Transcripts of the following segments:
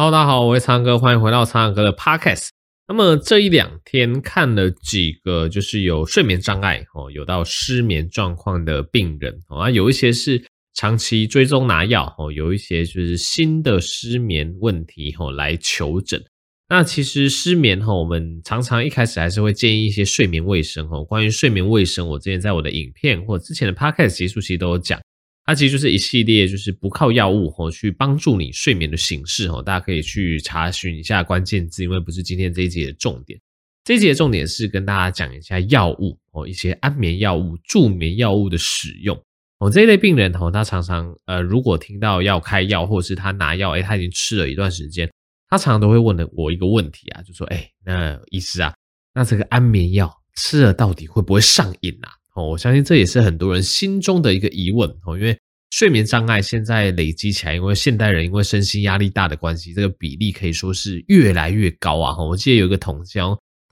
Hello，大家好，我是苍哥，欢迎回到苍哥的 Podcast。那么这一两天看了几个，就是有睡眠障碍哦，有到失眠状况的病人哦，啊，有一些是长期追踪拿药哦，有一些就是新的失眠问题哦来求诊。那其实失眠哈，我们常常一开始还是会建议一些睡眠卫生哦。关于睡眠卫生，我之前在我的影片或之前的 Podcast 结束期都有讲。它其实就是一系列，就是不靠药物哦，去帮助你睡眠的形式哦。大家可以去查询一下关键字，因为不是今天这一节的重点。这一节的重点是跟大家讲一下药物哦，一些安眠药物、助眠药物的使用哦。这一类病人哦，他常常呃，如果听到要开药，或者是他拿药，诶，他已经吃了一段时间，他常常都会问的我一个问题啊，就说，诶，那医师啊，那这个安眠药吃了到底会不会上瘾啊？哦，我相信这也是很多人心中的一个疑问哦，因为睡眠障碍现在累积起来，因为现代人因为身心压力大的关系，这个比例可以说是越来越高啊！我记得有一个统计，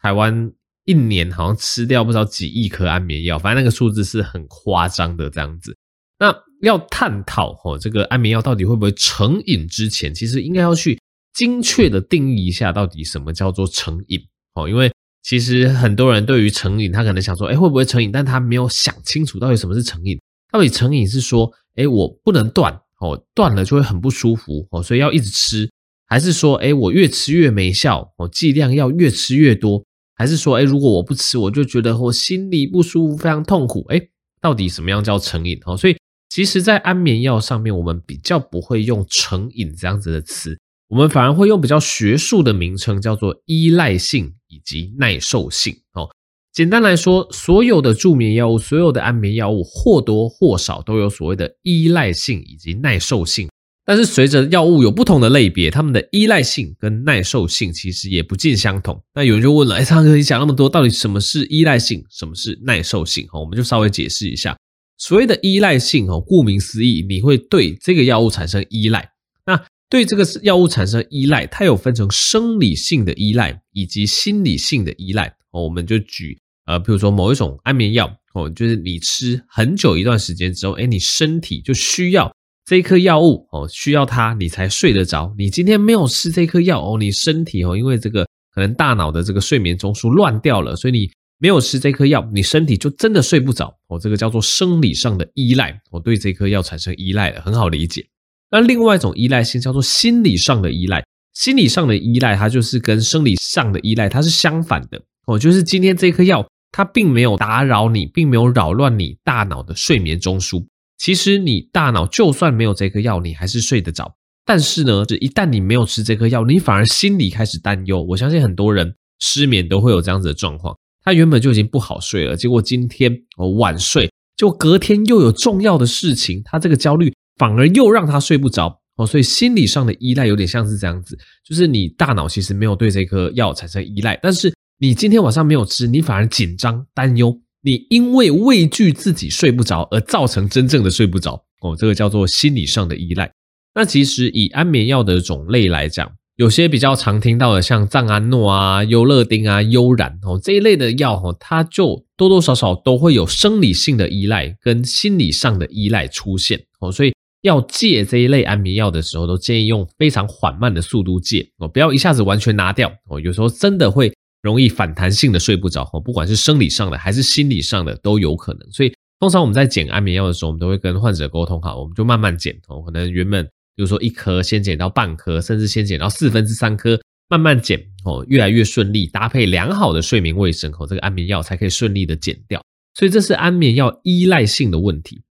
台湾一年好像吃掉不知道几亿颗安眠药，反正那个数字是很夸张的这样子。那要探讨哦，这个安眠药到底会不会成瘾之前，其实应该要去精确的定义一下，到底什么叫做成瘾哦，因为。其实很多人对于成瘾，他可能想说，哎，会不会成瘾？但他没有想清楚到底什么是成瘾。到底成瘾是说，哎，我不能断哦，断了就会很不舒服哦，所以要一直吃，还是说，哎，我越吃越没效哦，剂量要越吃越多，还是说，哎，如果我不吃，我就觉得我心里不舒服，非常痛苦。哎，到底什么样叫成瘾？哦，所以其实，在安眠药上面，我们比较不会用成瘾这样子的词。我们反而会用比较学术的名称，叫做依赖性以及耐受性。哦，简单来说，所有的助眠药物、所有的安眠药物，或多或少都有所谓的依赖性以及耐受性。但是，随着药物有不同的类别，它们的依赖性跟耐受性其实也不尽相同。那有人就问了：哎，苍哥，你讲那么多，到底什么是依赖性，什么是耐受性？哈，我们就稍微解释一下。所谓的依赖性，哦，顾名思义，你会对这个药物产生依赖。那对这个药物产生依赖，它有分成生理性的依赖以及心理性的依赖。哦，我们就举呃，比如说某一种安眠药，哦，就是你吃很久一段时间之后，诶，你身体就需要这一颗药物，哦，需要它你才睡得着。你今天没有吃这颗药，哦，你身体哦，因为这个可能大脑的这个睡眠中枢乱掉了，所以你没有吃这颗药，你身体就真的睡不着。哦，这个叫做生理上的依赖，我对这颗药产生依赖了，很好理解。那另外一种依赖性叫做心理上的依赖，心理上的依赖它就是跟生理上的依赖它是相反的哦，就是今天这颗药它并没有打扰你，并没有扰乱你大脑的睡眠中枢。其实你大脑就算没有这颗药，你还是睡得着。但是呢，这一旦你没有吃这颗药，你反而心里开始担忧。我相信很多人失眠都会有这样子的状况，他原本就已经不好睡了，结果今天我晚睡，就隔天又有重要的事情，他这个焦虑。反而又让他睡不着哦，所以心理上的依赖有点像是这样子，就是你大脑其实没有对这颗药产生依赖，但是你今天晚上没有吃，你反而紧张担忧，你因为畏惧自己睡不着而造成真正的睡不着哦，这个叫做心理上的依赖。那其实以安眠药的种类来讲，有些比较常听到的，像藏安诺啊、优乐丁啊、悠然哦这一类的药哦，它就多多少少都会有生理性的依赖跟心理上的依赖出现哦，所以。要戒这一类安眠药的时候，都建议用非常缓慢的速度戒哦，不要一下子完全拿掉哦。有时候真的会容易反弹性的睡不着哦，不管是生理上的还是心理上的都有可能。所以通常我们在减安眠药的时候，我们都会跟患者沟通好，我们就慢慢减哦。可能原本比如说一颗，先减到半颗，甚至先减到四分之三颗，慢慢减哦，越来越顺利，搭配良好的睡眠卫生哦，这个安眠药才可以顺利的减掉。所以这是安眠药依赖性的问题。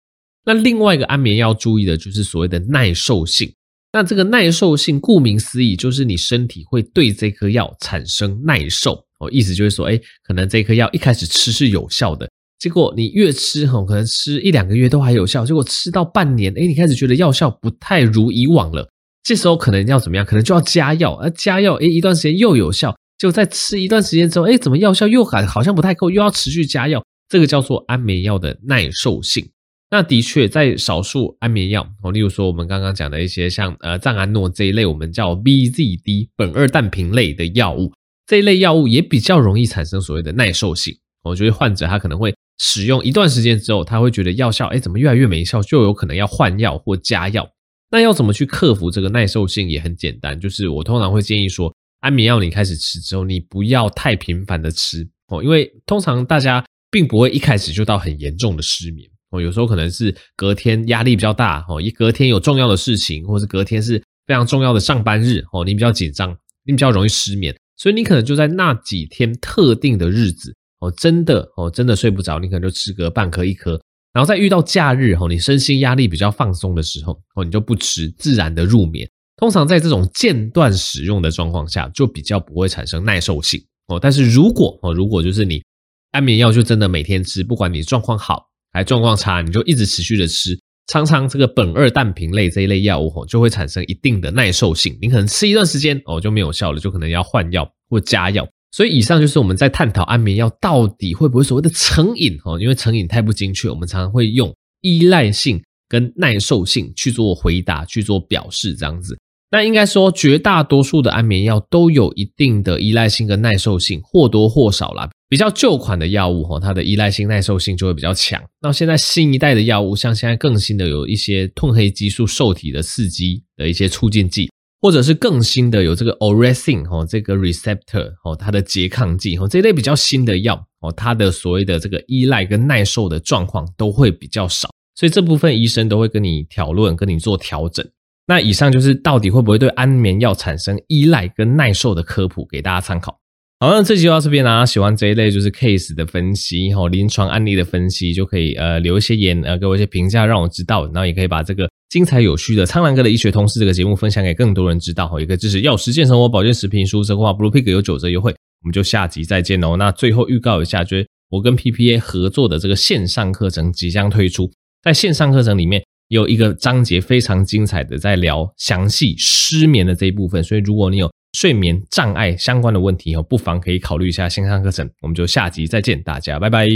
那另外一个安眠药注意的就是所谓的耐受性。那这个耐受性，顾名思义，就是你身体会对这颗药产生耐受哦。意思就是说，哎，可能这颗药一开始吃是有效的，结果你越吃哈，可能吃一两个月都还有效，结果吃到半年，哎，你开始觉得药效不太如以往了。这时候可能要怎么样？可能就要加药，而加药，哎，一段时间又有效，就再吃一段时间之后，哎，怎么药效又还好像不太够，又要持续加药。这个叫做安眠药的耐受性。那的确，在少数安眠药哦，例如说我们刚刚讲的一些像呃藏安诺这一类，我们叫 BZD 苯二氮平类的药物，这一类药物也比较容易产生所谓的耐受性。我觉得患者他可能会使用一段时间之后，他会觉得药效哎怎么越来越没效，就有可能要换药或加药。那要怎么去克服这个耐受性也很简单，就是我通常会建议说，安眠药你开始吃之后，你不要太频繁的吃哦，因为通常大家并不会一开始就到很严重的失眠哦，有时候可能是隔天压力比较大哦，一隔天有重要的事情，或是隔天是非常重要的上班日哦，你比较紧张，你比较容易失眠，所以你可能就在那几天特定的日子哦，真的哦，真的睡不着，你可能就吃个半颗一颗。然后在遇到假日哦，你身心压力比较放松的时候哦，你就不吃，自然的入眠。通常在这种间断使用的状况下，就比较不会产生耐受性哦。但是如果哦，如果就是你安眠药就真的每天吃，不管你状况好还状况差，你就一直持续的吃，常常这个苯二氮平类这一类药物吼，就会产生一定的耐受性。你可能吃一段时间哦，就没有效了，就可能要换药或加药。所以以上就是我们在探讨安眠药到底会不会所谓的成瘾哦，因为成瘾太不精确，我们常常会用依赖性跟耐受性去做回答，去做表示这样子。那应该说绝大多数的安眠药都有一定的依赖性跟耐受性，或多或少啦。比较旧款的药物哈，它的依赖性、耐受性就会比较强。那现在新一代的药物，像现在更新的有一些褪黑激素受体的刺激的一些促进剂。或者是更新的有这个 orexin 哦，这个 receptor 哦，它的拮抗剂哦，这一类比较新的药哦，它的所谓的这个依赖跟耐受的状况都会比较少，所以这部分医生都会跟你讨论，跟你做调整。那以上就是到底会不会对安眠药产生依赖跟耐受的科普，给大家参考。好，那这集就到这边啦。喜欢这一类就是 case 的分析哈，临床案例的分析，就可以呃留一些言呃给我一些评价，让我知道，然后也可以把这个。精彩有趣的苍兰哥的医学通识这个节目分享给更多人知道，也可以支持药食健生活保健食品输入折扣码 Blue Pig 有九折优惠，我们就下集再见哦。那最后预告一下，就是我跟 PPA 合作的这个线上课程即将推出，在线上课程里面有一个章节非常精彩的，在聊详细失眠的这一部分，所以如果你有睡眠障碍相关的问题哦，不妨可以考虑一下线上课程。我们就下集再见，大家拜拜。